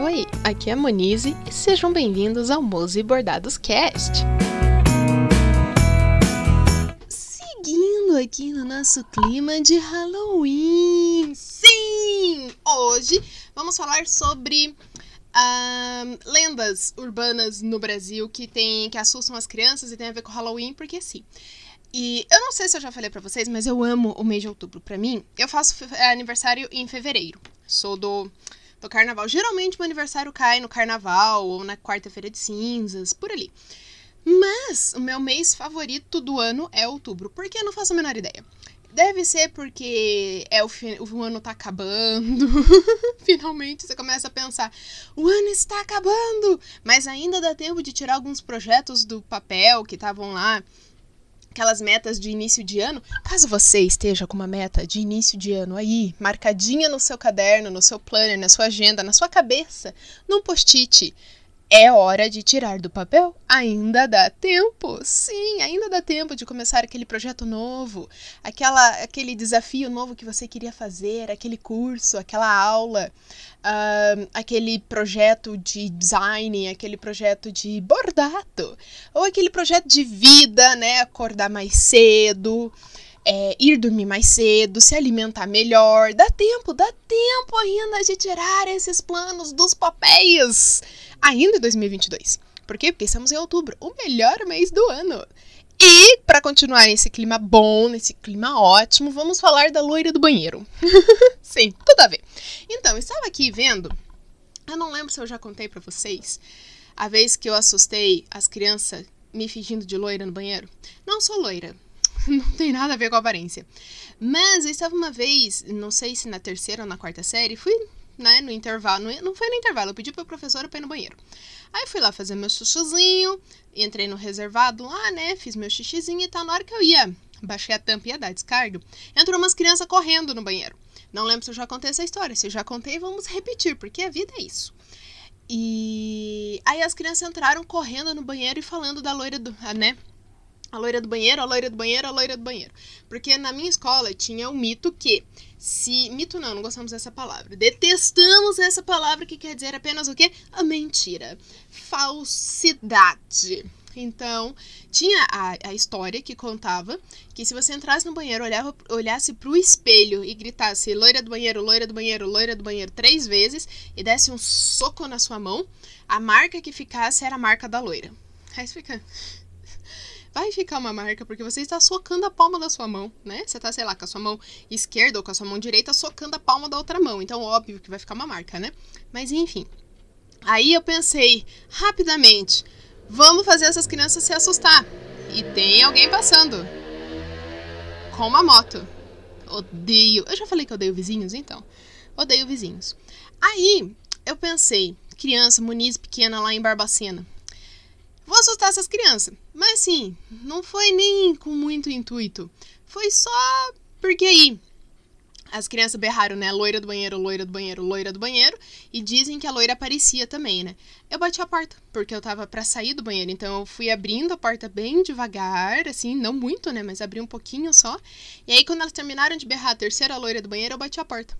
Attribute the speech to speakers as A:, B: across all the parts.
A: Oi, aqui é a Monize e sejam bem-vindos ao Mose Bordados Cast. Seguindo aqui no nosso clima de Halloween. Sim! Hoje vamos falar sobre uh, lendas urbanas no Brasil que tem que assustam as crianças e tem a ver com Halloween, porque sim. E eu não sei se eu já falei para vocês, mas eu amo o mês de outubro. Para mim, eu faço aniversário em fevereiro. Sou do do carnaval. Geralmente meu aniversário cai no carnaval ou na quarta-feira de cinzas, por ali. Mas o meu mês favorito do ano é outubro, porque eu não faço a menor ideia. Deve ser porque é o, o ano tá acabando. Finalmente você começa a pensar: o ano está acabando! Mas ainda dá tempo de tirar alguns projetos do papel que estavam lá aquelas metas de início de ano, caso você esteja com uma meta de início de ano aí, marcadinha no seu caderno, no seu planner, na sua agenda, na sua cabeça, num post-it, é hora de tirar do papel? Ainda dá tempo. Sim, ainda dá tempo de começar aquele projeto novo, aquela, aquele desafio novo que você queria fazer, aquele curso, aquela aula, uh, aquele projeto de design, aquele projeto de bordado, ou aquele projeto de vida, né? Acordar mais cedo. É, ir dormir mais cedo, se alimentar melhor. Dá tempo, dá tempo ainda de tirar esses planos dos papéis ainda em 2022. Por quê? Porque estamos em outubro, o melhor mês do ano. E, para continuar nesse clima bom, nesse clima ótimo, vamos falar da loira do banheiro. Sim, tudo a ver. Então, estava aqui vendo, eu não lembro se eu já contei para vocês, a vez que eu assustei as crianças me fingindo de loira no banheiro. Não sou loira, não tem nada a ver com a aparência. Mas eu estava uma vez, não sei se na terceira ou na quarta série, fui né, no intervalo. Não foi no intervalo, eu pedi pra professora pra ir no banheiro. Aí fui lá fazer meu chuchuzinho, entrei no reservado lá, né, fiz meu xixizinho e tal. Na hora que eu ia, baixei a tampa e ia dar descargo, entrou umas crianças correndo no banheiro. Não lembro se eu já contei essa história. Se eu já contei, vamos repetir, porque a vida é isso. E aí as crianças entraram correndo no banheiro e falando da loira do, né, a loira do banheiro, a loira do banheiro, a loira do banheiro. Porque na minha escola tinha o mito que se. Mito não, não gostamos dessa palavra. Detestamos essa palavra que quer dizer apenas o quê? A mentira. Falsidade. Então, tinha a, a história que contava que se você entrasse no banheiro, olhava, olhasse pro espelho e gritasse loira do banheiro, loira do banheiro, loira do banheiro três vezes e desse um soco na sua mão, a marca que ficasse era a marca da loira. Aí você fica vai ficar uma marca porque você está socando a palma da sua mão, né? Você está, sei lá, com a sua mão esquerda ou com a sua mão direita socando a palma da outra mão. Então, óbvio que vai ficar uma marca, né? Mas enfim. Aí eu pensei rapidamente, vamos fazer essas crianças se assustar. E tem alguém passando com uma moto. Odeio. Eu já falei que odeio vizinhos, então. Odeio vizinhos. Aí eu pensei, criança, Muniz pequena lá em Barbacena. Vou assustar essas crianças. Mas assim, não foi nem com muito intuito. Foi só porque aí as crianças berraram, né? Loira do banheiro, loira do banheiro, loira do banheiro. E dizem que a loira aparecia também, né? Eu bati a porta, porque eu tava para sair do banheiro. Então eu fui abrindo a porta bem devagar, assim, não muito, né? Mas abri um pouquinho só. E aí, quando elas terminaram de berrar a terceira loira do banheiro, eu bati a porta.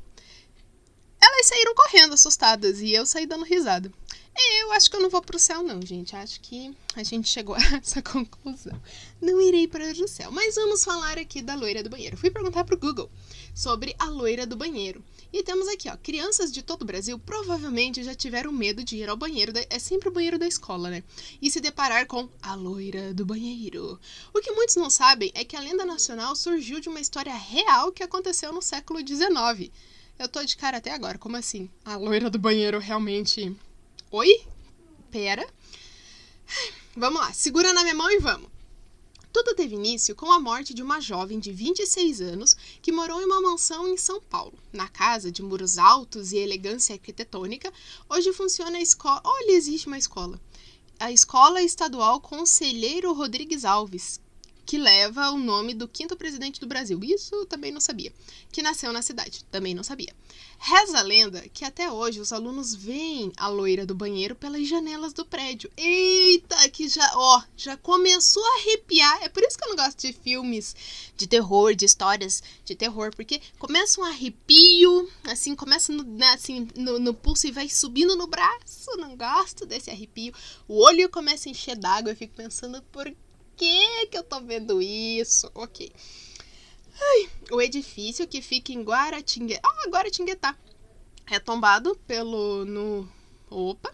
A: Elas saíram correndo, assustadas, e eu saí dando risada. Eu acho que eu não vou pro céu, não, gente. Acho que a gente chegou a essa conclusão. Não irei para o céu. Mas vamos falar aqui da loira do banheiro. Fui perguntar pro Google sobre a loira do banheiro. E temos aqui, ó, crianças de todo o Brasil provavelmente já tiveram medo de ir ao banheiro, da, é sempre o banheiro da escola, né? E se deparar com a loira do banheiro. O que muitos não sabem é que a lenda nacional surgiu de uma história real que aconteceu no século XIX. Eu tô de cara até agora, como assim? A loira do banheiro realmente Oi? Pera. Vamos lá, segura na minha mão e vamos. Tudo teve início com a morte de uma jovem de 26 anos que morou em uma mansão em São Paulo. Na casa de muros altos e elegância arquitetônica, hoje funciona a escola. Olha, existe uma escola. A Escola Estadual Conselheiro Rodrigues Alves, que leva o nome do quinto presidente do Brasil. Isso também não sabia. Que nasceu na cidade. Também não sabia. Reza a lenda que até hoje os alunos veem a loira do banheiro pelas janelas do prédio. Eita, que já, ó, já começou a arrepiar. É por isso que eu não gosto de filmes de terror, de histórias de terror, porque começa um arrepio, assim, começa no, né, assim, no, no pulso e vai subindo no braço. Não gosto desse arrepio. O olho começa a encher d'água. Eu fico pensando, por que que eu tô vendo isso? Ok. Ai, o edifício que fica em Guaratinguetá. Ah, Guaratinguetá. É tombado pelo. No, opa!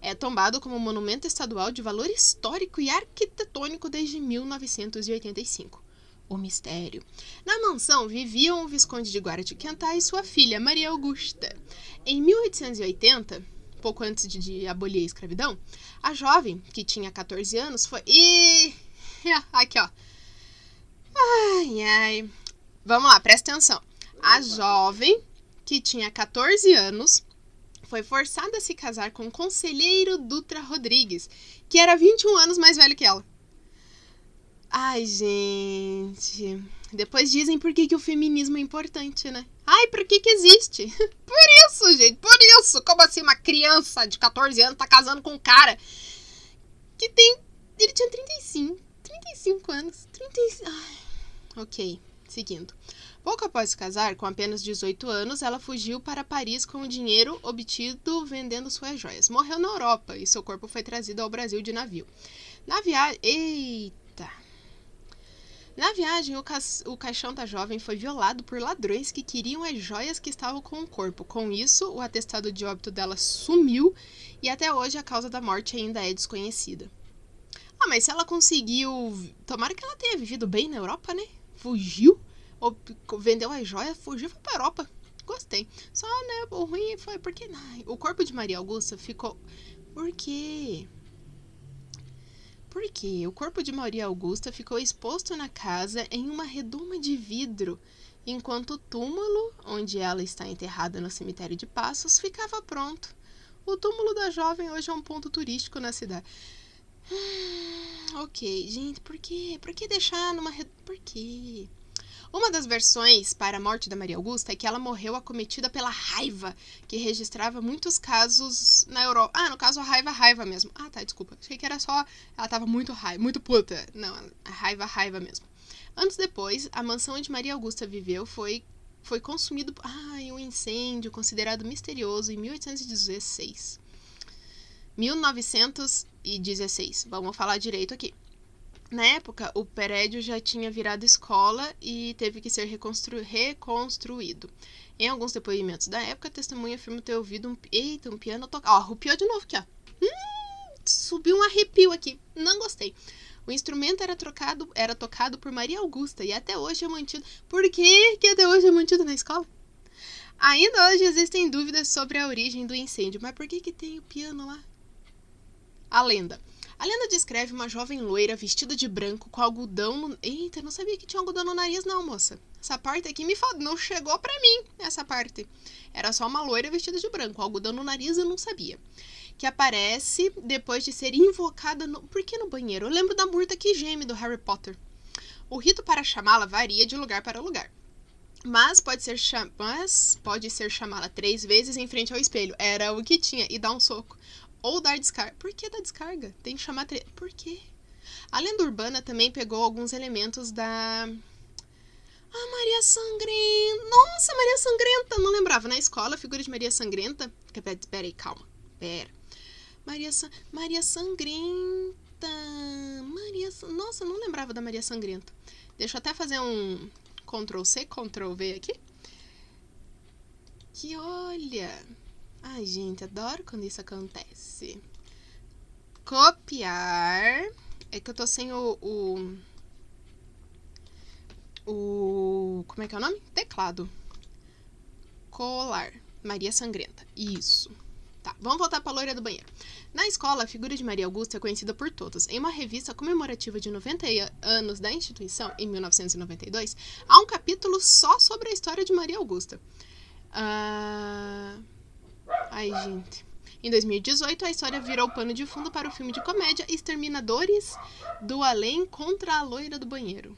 A: É tombado como monumento estadual de valor histórico e arquitetônico desde 1985. O mistério. Na mansão viviam o Visconde de Guaratinguetá e sua filha, Maria Augusta. Em 1880, pouco antes de, abolir a escravidão, a jovem, que tinha 14 anos, foi. E... Aqui, ó Ai, ai. Vamos lá, presta atenção. A jovem, que tinha 14 anos, foi forçada a se casar com o conselheiro Dutra Rodrigues, que era 21 anos mais velho que ela. Ai, gente. Depois dizem por que, que o feminismo é importante, né? Ai, por que que existe? Por isso, gente, por isso. Como assim uma criança de 14 anos tá casando com um cara que tem... Ele tinha 35. 35 anos. 35... Ai. Ok, seguindo. Pouco após se casar, com apenas 18 anos, ela fugiu para Paris com o dinheiro obtido vendendo suas joias. Morreu na Europa e seu corpo foi trazido ao Brasil de navio. Na viagem. Eita! Na viagem, o, ca... o caixão da jovem foi violado por ladrões que queriam as joias que estavam com o corpo. Com isso, o atestado de óbito dela sumiu e até hoje a causa da morte ainda é desconhecida. Ah, mas se ela conseguiu. Tomara que ela tenha vivido bem na Europa, né? fugiu, ou vendeu as joias, fugiu foi pra Europa. Gostei. Só, né, o ruim foi porque ai, o corpo de Maria Augusta ficou. Por quê? Por quê? O corpo de Maria Augusta ficou exposto na casa em uma redoma de vidro, enquanto o túmulo, onde ela está enterrada no cemitério de Passos, ficava pronto. O túmulo da jovem hoje é um ponto turístico na cidade. Hum, ok, gente, por quê? Por que deixar numa. Por quê? Uma das versões para a morte da Maria Augusta é que ela morreu acometida pela raiva, que registrava muitos casos na Europa. Ah, no caso, a raiva, raiva mesmo. Ah, tá, desculpa. Achei que era só. Ela tava muito raiva, muito puta. Não, a raiva, raiva mesmo. Anos depois, a mansão onde Maria Augusta viveu foi, foi consumido. Ai, um incêndio considerado misterioso em 1816. 1916. Vamos falar direito aqui. Na época, o prédio já tinha virado escola e teve que ser reconstru reconstruído. Em alguns depoimentos da época, a testemunha afirma ter ouvido um, eita, um piano tocar. Ó, arrupiou de novo aqui, ó. Hum, subiu um arrepio aqui. Não gostei. O instrumento era, trocado, era tocado por Maria Augusta e até hoje é mantido. Por que, que até hoje é mantido na escola? Ainda hoje existem dúvidas sobre a origem do incêndio, mas por que, que tem o piano lá? A lenda. A lenda descreve uma jovem loira vestida de branco com algodão no. Eita, não sabia que tinha algodão no nariz, não, moça. Essa parte aqui me não chegou pra mim, essa parte. Era só uma loira vestida de branco, algodão no nariz eu não sabia. Que aparece depois de ser invocada no. Por que no banheiro? Eu lembro da murta que geme do Harry Potter. O rito para chamá-la varia de lugar para lugar. Mas pode ser, cham... Mas pode ser chamá-la três vezes em frente ao espelho. Era o que tinha. E dar um soco. Ou dar descarga. Por que dar descarga? Tem que chamar. Tre... Por quê? A lenda urbana também pegou alguns elementos da. Ah, Maria Sangrenta. Nossa, Maria Sangrenta. Não lembrava. Na escola, a figura de Maria Sangrenta. Pera aí, calma. Pera. Maria, Sa... Maria Sangrenta. Maria. Nossa, não lembrava da Maria Sangrenta. Deixa eu até fazer um Ctrl C, Ctrl V aqui. Que olha. Ai, gente, adoro quando isso acontece. Copiar. É que eu tô sem o, o. O. Como é que é o nome? Teclado. Colar. Maria Sangrenta. Isso. Tá, vamos voltar para a loira do banheiro. Na escola, a figura de Maria Augusta é conhecida por todos. Em uma revista comemorativa de 90 anos da instituição, em 1992, há um capítulo só sobre a história de Maria Augusta. Uh... Ai, gente. Em 2018, a história virou pano de fundo para o filme de comédia Exterminadores do Além contra a Loira do Banheiro.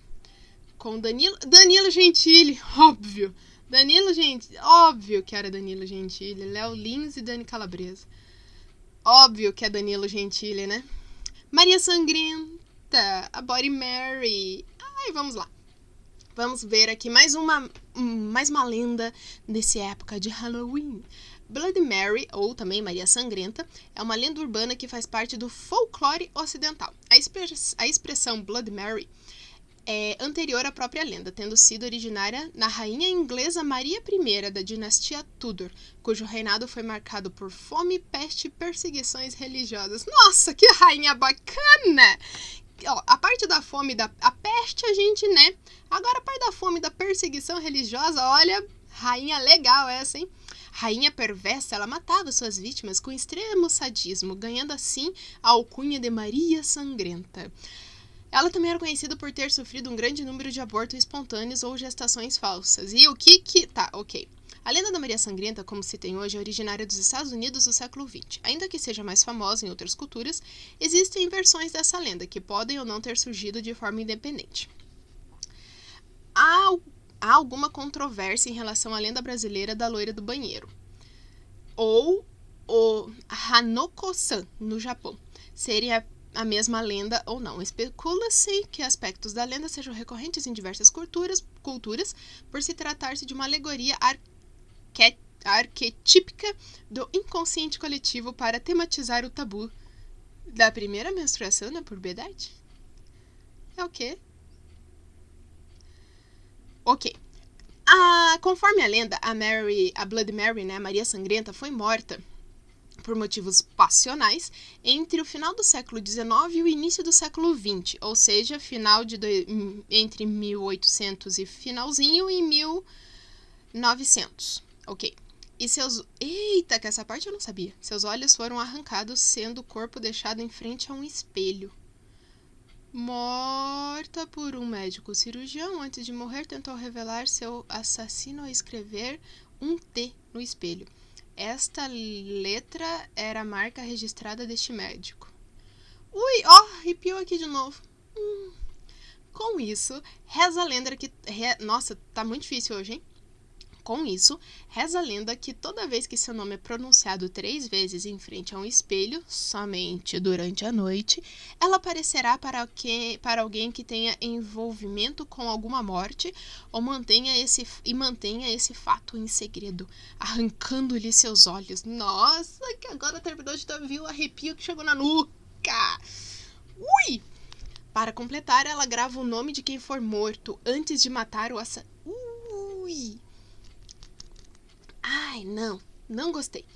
A: Com Danilo, Danilo Gentili, óbvio. Danilo Gentili, óbvio que era Danilo Gentili. Léo Lins e Dani Calabresa. Óbvio que é Danilo Gentili, né? Maria Sangrenta, a Body Mary. Ai, vamos lá. Vamos ver aqui mais uma, mais uma lenda dessa época de Halloween. Bloody Mary, ou também Maria Sangrenta, é uma lenda urbana que faz parte do folclore ocidental. A, express, a expressão Bloody Mary é anterior à própria lenda, tendo sido originária na rainha inglesa Maria I da dinastia Tudor, cujo reinado foi marcado por fome, peste e perseguições religiosas. Nossa, que rainha bacana! Ó, a parte da fome da a peste a gente, né? Agora a parte da fome da perseguição religiosa, olha, rainha legal essa, hein? Rainha perversa, ela matava suas vítimas com extremo sadismo, ganhando assim a alcunha de Maria Sangrenta. Ela também era conhecida por ter sofrido um grande número de abortos espontâneos ou gestações falsas. E o que que. Tá, ok. A lenda da Maria Sangrenta, como se tem hoje, é originária dos Estados Unidos do século XX. Ainda que seja mais famosa em outras culturas, existem versões dessa lenda que podem ou não ter surgido de forma independente. Alguma controvérsia em relação à lenda brasileira da loira do banheiro, ou o Hanoko-san, no Japão. Seria a mesma lenda ou não. Especula-se que aspectos da lenda sejam recorrentes em diversas culturas, culturas por se tratar-se de uma alegoria arque arquetípica do inconsciente coletivo para tematizar o tabu da primeira menstruação na puberdade. É o quê? Ok. A, conforme a lenda, a Mary, a Blood Mary, né, a Maria Sangrenta, foi morta por motivos passionais entre o final do século XIX e o início do século XX, ou seja, final de, de entre 1800 e finalzinho e 1900. Ok. E seus. Eita, que essa parte eu não sabia. Seus olhos foram arrancados, sendo o corpo deixado em frente a um espelho morta por um médico cirurgião. Antes de morrer, tentou revelar seu assassino ao escrever um T no espelho. Esta letra era a marca registrada deste médico. Ui, ó, oh, arrepiou aqui de novo. Hum. Com isso, reza a lenda que. Re... Nossa, tá muito difícil hoje, hein? Com isso, reza a lenda que toda vez que seu nome é pronunciado três vezes em frente a um espelho, somente durante a noite, ela aparecerá para, que, para alguém que tenha envolvimento com alguma morte ou mantenha esse, e mantenha esse fato em segredo, arrancando-lhe seus olhos. Nossa, que agora terminou de ver o arrepio que chegou na nuca! Ui! Para completar, ela grava o nome de quem for morto antes de matar o assassino. Ui! Ai, não, não gostei.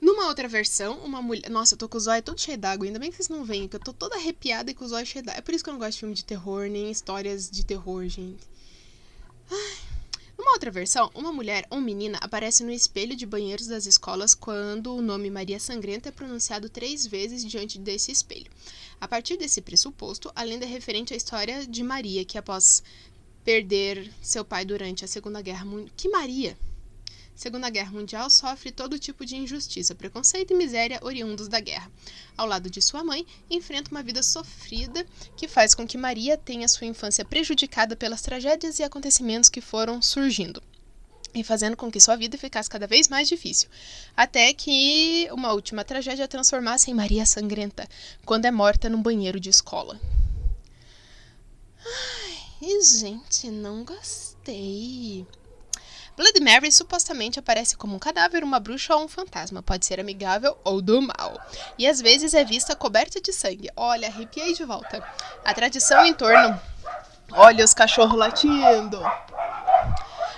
A: Numa outra versão, uma mulher. Nossa, eu tô com o zóio todo cheio d'água. Ainda bem que vocês não veem, que eu tô toda arrepiada e com o zóio cheio d'água. É por isso que eu não gosto de filme de terror, nem histórias de terror, gente. Ai. Numa outra versão, uma mulher ou menina aparece no espelho de banheiros das escolas quando o nome Maria Sangrenta é pronunciado três vezes diante desse espelho. A partir desse pressuposto, a lenda é referente à história de Maria, que após perder seu pai durante a Segunda Guerra Mundial. Que Maria? Segunda Guerra Mundial, sofre todo tipo de injustiça, preconceito e miséria oriundos da guerra. Ao lado de sua mãe, enfrenta uma vida sofrida que faz com que Maria tenha sua infância prejudicada pelas tragédias e acontecimentos que foram surgindo e fazendo com que sua vida ficasse cada vez mais difícil, até que uma última tragédia a transformasse em Maria Sangrenta, quando é morta num banheiro de escola. Ai, gente, não gostei. Blood Mary supostamente aparece como um cadáver, uma bruxa ou um fantasma. Pode ser amigável ou do mal. E às vezes é vista coberta de sangue. Olha, arrepiei de volta. A tradição em torno. Olha os cachorros latindo.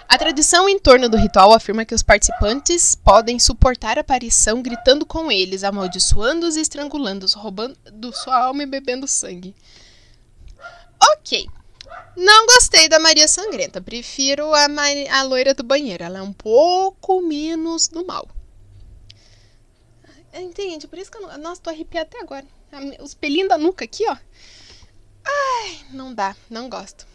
A: A tradição em torno do ritual afirma que os participantes podem suportar a aparição gritando com eles, amaldiçoando-os e estrangulando-os, roubando sua alma e bebendo sangue. Ok, não gostei da Maria Sangrenta. Prefiro a, a loira do banheiro. Ela é um pouco menos do mal. Entende? Por isso que eu não. Nossa, tô arrepiada até agora. Os pelinhos da nuca aqui, ó. Ai, não dá, não gosto.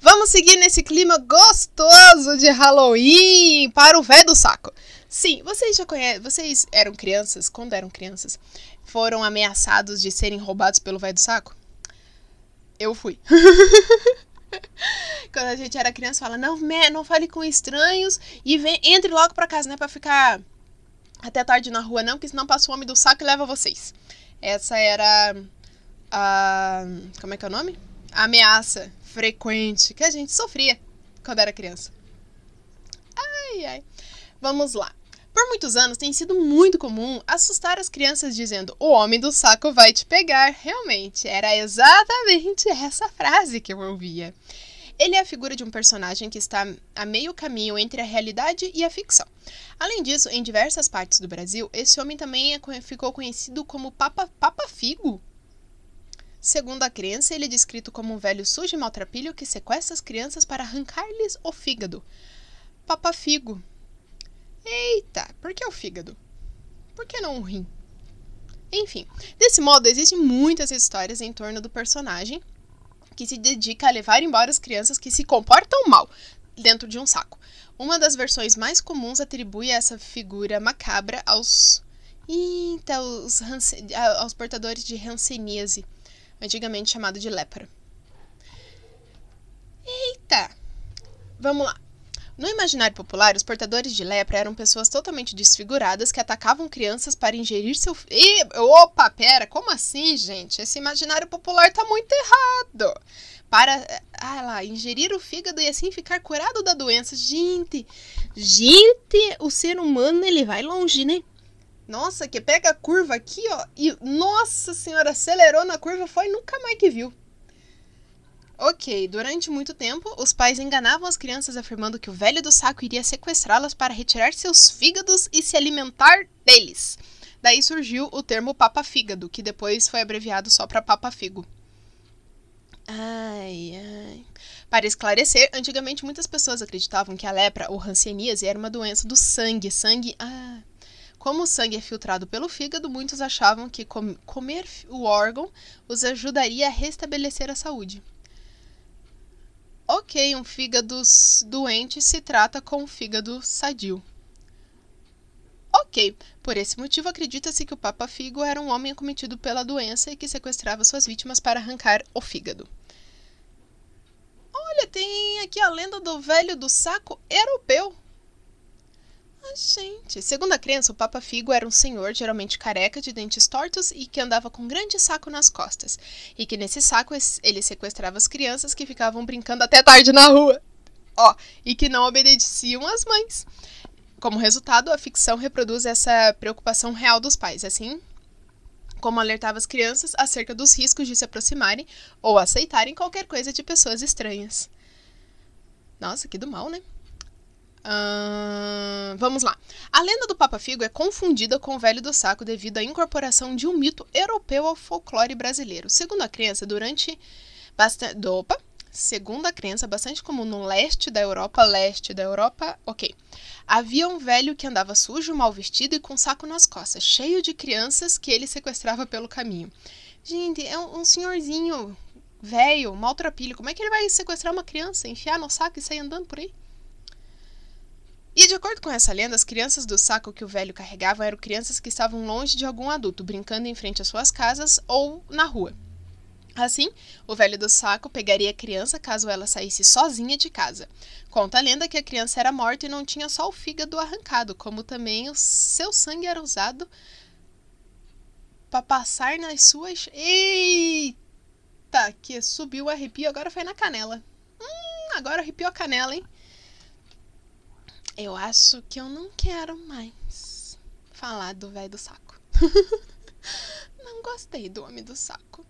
A: Vamos seguir nesse clima gostoso de Halloween para o velho do saco. Sim, vocês já conhecem. Vocês eram crianças, quando eram crianças, foram ameaçados de serem roubados pelo velho do saco? Eu fui. quando a gente era criança, fala: não, não fale com estranhos e vem, entre logo pra casa, né? Pra ficar até tarde na rua, não, porque senão passa o homem do saco e leva vocês. Essa era a. Como é que é o nome? A ameaça frequente que a gente sofria quando era criança. Ai, ai. Vamos lá. Por muitos anos tem sido muito comum assustar as crianças dizendo: O homem do saco vai te pegar. Realmente, era exatamente essa frase que eu ouvia. Ele é a figura de um personagem que está a meio caminho entre a realidade e a ficção. Além disso, em diversas partes do Brasil, esse homem também é, ficou conhecido como Papa, Papa Figo. Segundo a crença, ele é descrito como um velho sujo e maltrapilho que sequestra as crianças para arrancar-lhes o fígado. Papa Figo Eita, por que o fígado? Por que não o rim? Enfim, desse modo, existem muitas histórias em torno do personagem que se dedica a levar embora as crianças que se comportam mal dentro de um saco. Uma das versões mais comuns atribui essa figura macabra aos aos portadores de hanseníase, antigamente chamado de lepra. Eita! Vamos lá. No imaginário popular, os portadores de lepra eram pessoas totalmente desfiguradas que atacavam crianças para ingerir seu. E, opa, pera, como assim, gente? Esse imaginário popular tá muito errado. Para ah lá, ingerir o fígado e assim ficar curado da doença. Gente, gente, o ser humano ele vai longe, né? Nossa, que pega a curva aqui, ó, e nossa senhora, acelerou na curva, foi nunca mais que viu. Ok, durante muito tempo, os pais enganavam as crianças afirmando que o velho do saco iria sequestrá-las para retirar seus fígados e se alimentar deles. Daí surgiu o termo papa-fígado, que depois foi abreviado só para papa-figo. Ai, ai. Para esclarecer, antigamente muitas pessoas acreditavam que a lepra ou hanseníase era uma doença do sangue. Sangue. Ah. Como o sangue é filtrado pelo fígado, muitos achavam que com comer o órgão os ajudaria a restabelecer a saúde. Ok, um fígado doente se trata com um fígado sadio. Ok, por esse motivo acredita-se que o Papa Figo era um homem acometido pela doença e que sequestrava suas vítimas para arrancar o fígado. Olha, tem aqui a lenda do velho do saco europeu. Ah, gente. Segundo a crença, o Papa Figo era um senhor, geralmente careca, de dentes tortos e que andava com um grande saco nas costas. E que nesse saco ele sequestrava as crianças que ficavam brincando até tarde na rua. Ó, e que não obedeciam às mães. Como resultado, a ficção reproduz essa preocupação real dos pais, assim como alertava as crianças acerca dos riscos de se aproximarem ou aceitarem qualquer coisa de pessoas estranhas. Nossa, que do mal, né? Vamos lá. A lenda do Papa Figo é confundida com o Velho do Saco devido à incorporação de um mito europeu ao folclore brasileiro. Segundo a crença, durante bastante. Opa! Segundo a crença, bastante comum no leste da Europa, leste da Europa, ok. Havia um velho que andava sujo, mal vestido e com um saco nas costas, cheio de crianças que ele sequestrava pelo caminho. Gente, é um senhorzinho velho, maltrapilho. Como é que ele vai sequestrar uma criança, enfiar no saco e sair andando por aí? E de acordo com essa lenda, as crianças do saco que o velho carregava eram crianças que estavam longe de algum adulto, brincando em frente às suas casas ou na rua. Assim, o velho do saco pegaria a criança caso ela saísse sozinha de casa. Conta a lenda que a criança era morta e não tinha só o fígado arrancado, como também o seu sangue era usado para passar nas suas. Eita! Que subiu o arrepio, agora foi na canela. Hum, agora arrepiou a canela, hein? Eu acho que eu não quero mais falar do velho do saco. não gostei do homem do saco.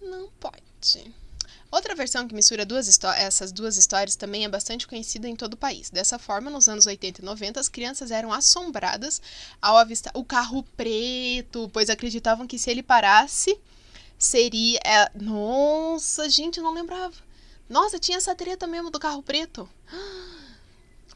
A: Não pode. Outra versão que mistura duas essas duas histórias também é bastante conhecida em todo o país. Dessa forma, nos anos 80 e 90, as crianças eram assombradas ao avistar o carro preto, pois acreditavam que se ele parasse, seria. É... Nossa, gente, eu não lembrava. Nossa, tinha essa treta mesmo do carro preto.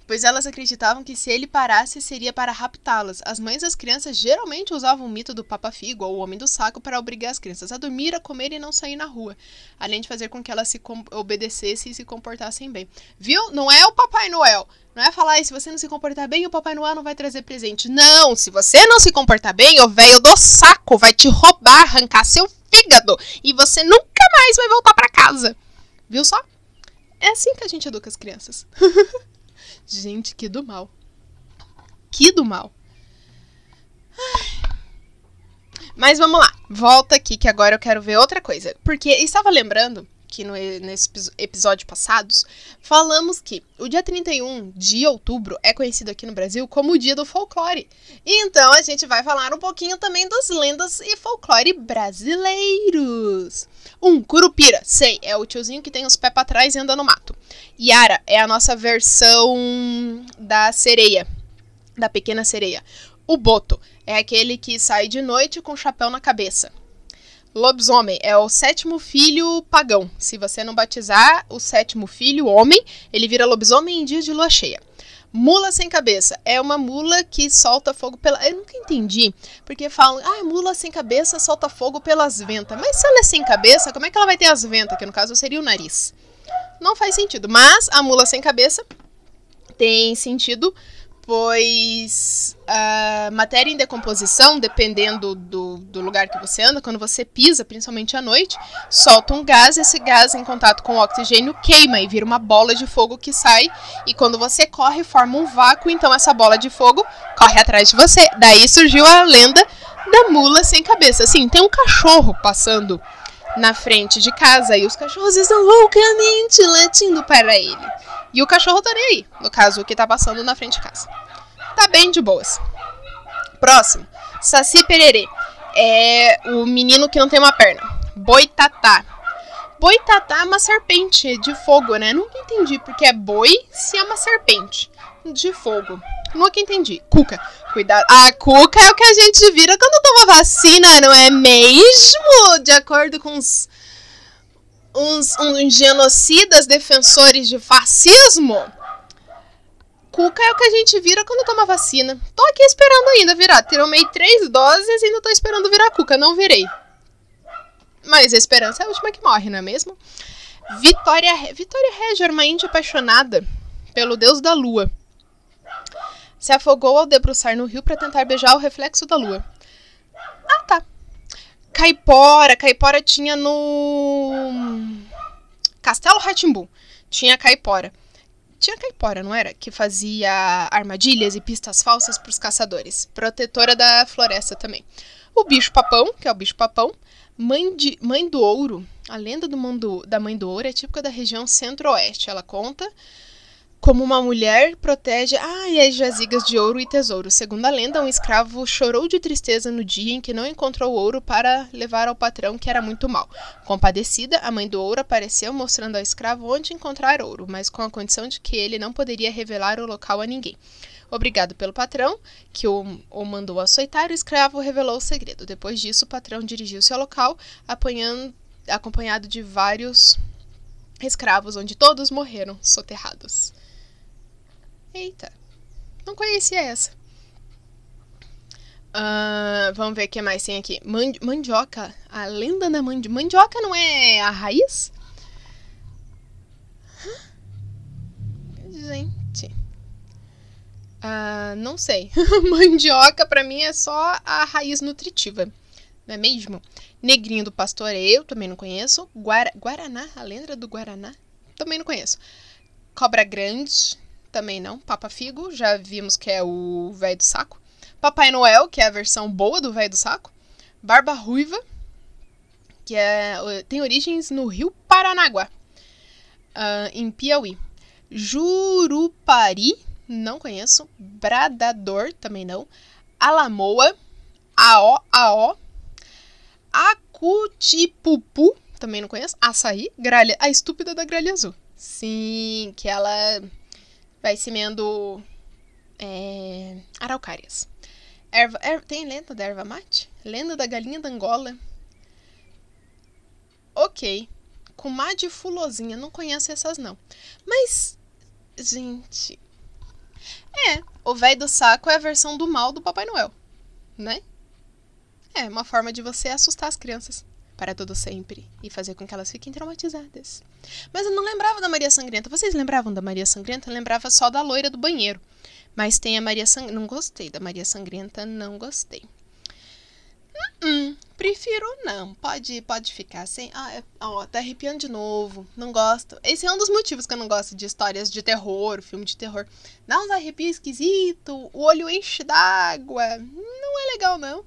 A: pois elas acreditavam que se ele parasse seria para raptá-las. As mães das crianças geralmente usavam o mito do Papa Figo ou o Homem do Saco para obrigar as crianças a dormir, a comer e não sair na rua, além de fazer com que elas se obedecessem e se comportassem bem. Viu? Não é o Papai Noel. Não é falar, se você não se comportar bem, o Papai Noel não vai trazer presente. Não, se você não se comportar bem, o velho do saco vai te roubar, arrancar seu fígado e você nunca mais vai voltar para casa. Viu só? É assim que a gente educa as crianças. gente, que do mal. Que do mal. Mas vamos lá, volta aqui que agora eu quero ver outra coisa. Porque estava lembrando que no, nesse episódio passados, falamos que o dia 31 de outubro é conhecido aqui no Brasil como o dia do folclore. Então a gente vai falar um pouquinho também das lendas e folclore brasileiros. Um, Curupira, sei, é o tiozinho que tem os pés pra trás e anda no mato. Yara é a nossa versão da sereia, da pequena sereia. O Boto é aquele que sai de noite com chapéu na cabeça. Lobisomem é o sétimo filho pagão. Se você não batizar o sétimo filho, homem, ele vira lobisomem em dia de lua cheia. Mula sem cabeça é uma mula que solta fogo pela. Eu nunca entendi, porque falam, ah, mula sem cabeça solta fogo pelas ventas. Mas se ela é sem cabeça, como é que ela vai ter as ventas? Que no caso seria o nariz. Não faz sentido. Mas a mula sem cabeça tem sentido pois a matéria em decomposição, dependendo do, do lugar que você anda, quando você pisa, principalmente à noite, solta um gás, esse gás em contato com o oxigênio queima e vira uma bola de fogo que sai, e quando você corre, forma um vácuo, então essa bola de fogo corre atrás de você. Daí surgiu a lenda da mula sem cabeça. Assim, tem um cachorro passando na frente de casa e os cachorros estão loucamente latindo para ele. E o cachorro tá nem aí, no caso, o que tá passando na frente de casa. Tá bem de boas. Próximo. Saci Pererê. É o menino que não tem uma perna. Boitatá. Boitatá é uma serpente de fogo, né? Nunca entendi porque é boi se é uma serpente de fogo. Nunca entendi. Cuca. Cuidado. A cuca é o que a gente vira quando toma vacina, não é mesmo? De acordo com os uns, uns genocidas defensores de fascismo, cuca é o que a gente vira quando toma vacina. Tô aqui esperando ainda virar. Tomei três doses e ainda tô esperando virar cuca. Não virei. Mas a esperança é a última que morre, não é mesmo? Vitória, Vitória Regia uma índia apaixonada pelo deus da lua. Se afogou ao debruçar no rio para tentar beijar o reflexo da lua. Ah, tá. Caipora. Caipora tinha no. Castelo Ratimbu. Tinha caipora. Tinha caipora, não era? Que fazia armadilhas e pistas falsas para os caçadores. Protetora da floresta também. O bicho papão, que é o bicho papão. Mãe, de, mãe do ouro. A lenda do mundo, da mãe do ouro é típica da região centro-oeste. Ela conta como uma mulher protege ai, as jazigas de ouro e tesouro. Segundo a lenda, um escravo chorou de tristeza no dia em que não encontrou ouro para levar ao patrão, que era muito mau. Compadecida, a mãe do ouro apareceu mostrando ao escravo onde encontrar ouro, mas com a condição de que ele não poderia revelar o local a ninguém. Obrigado pelo patrão, que o, o mandou açoitar, o escravo revelou o segredo. Depois disso, o patrão dirigiu-se ao local, acompanhado de vários escravos, onde todos morreram soterrados. Eita, não conhecia essa. Uh, vamos ver o que mais tem aqui. Mandi mandioca. A lenda da mandioca. Mandioca não é a raiz? Gente. Uh, não sei. mandioca para mim é só a raiz nutritiva. Não é mesmo? Negrinho do pastoreio, também não conheço. Guara Guaraná, a lenda do Guaraná, também não conheço. Cobra grande, também não. Papa Figo, já vimos que é o velho do saco. Papai Noel, que é a versão boa do velho do saco. Barba Ruiva, que é, tem origens no rio Paranaguá, uh, em Piauí. Jurupari, não conheço. Bradador, também não. Alamoa, Aó, Aó. Acutipupu, também não conheço. Açaí, gralha, a estúpida da gralha azul. Sim, que ela vai semendo é, araucárias. Erva, erva, tem lenda da erva mate? Lenda da galinha da Angola. Ok. Comadre fulozinha. Não conheço essas, não. Mas, gente... É, o velho do saco é a versão do mal do Papai Noel, né? É uma forma de você assustar as crianças para todo sempre e fazer com que elas fiquem traumatizadas. Mas eu não lembrava da Maria Sangrenta. Vocês lembravam da Maria Sangrenta? Eu lembrava só da loira do banheiro. Mas tem a Maria Sangrenta. Não gostei da Maria Sangrenta, não gostei. Hum, prefiro não. Pode, pode ficar sem. Ah, ó, tá arrepiando de novo. Não gosto. Esse é um dos motivos que eu não gosto de histórias de terror, filme de terror. Dá uns arrepios esquisito, o olho enche d'água. Não é legal, não.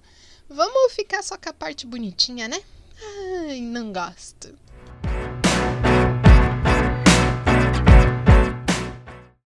A: Vamos ficar só com a parte bonitinha, né? Ai, não gosto.